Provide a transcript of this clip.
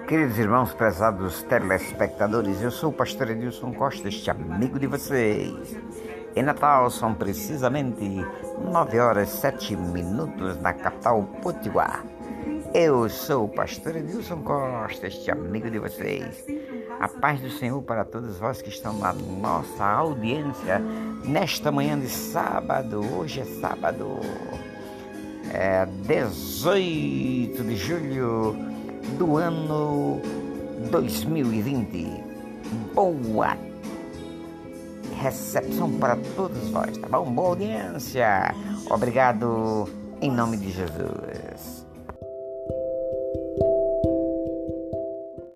Queridos irmãos, prezados telespectadores, eu sou o pastor Edilson Costa, este amigo de vocês. Em Natal são precisamente 9 horas 7 minutos na capital Potiguar. Eu sou o pastor Edilson Costa, este amigo de vocês. A paz do Senhor para todos vós que estão na nossa audiência nesta manhã de sábado. Hoje é sábado, é 18 de julho do ano 2020. Boa recepção para todos vós, tá bom? Boa audiência. Obrigado em nome de Jesus.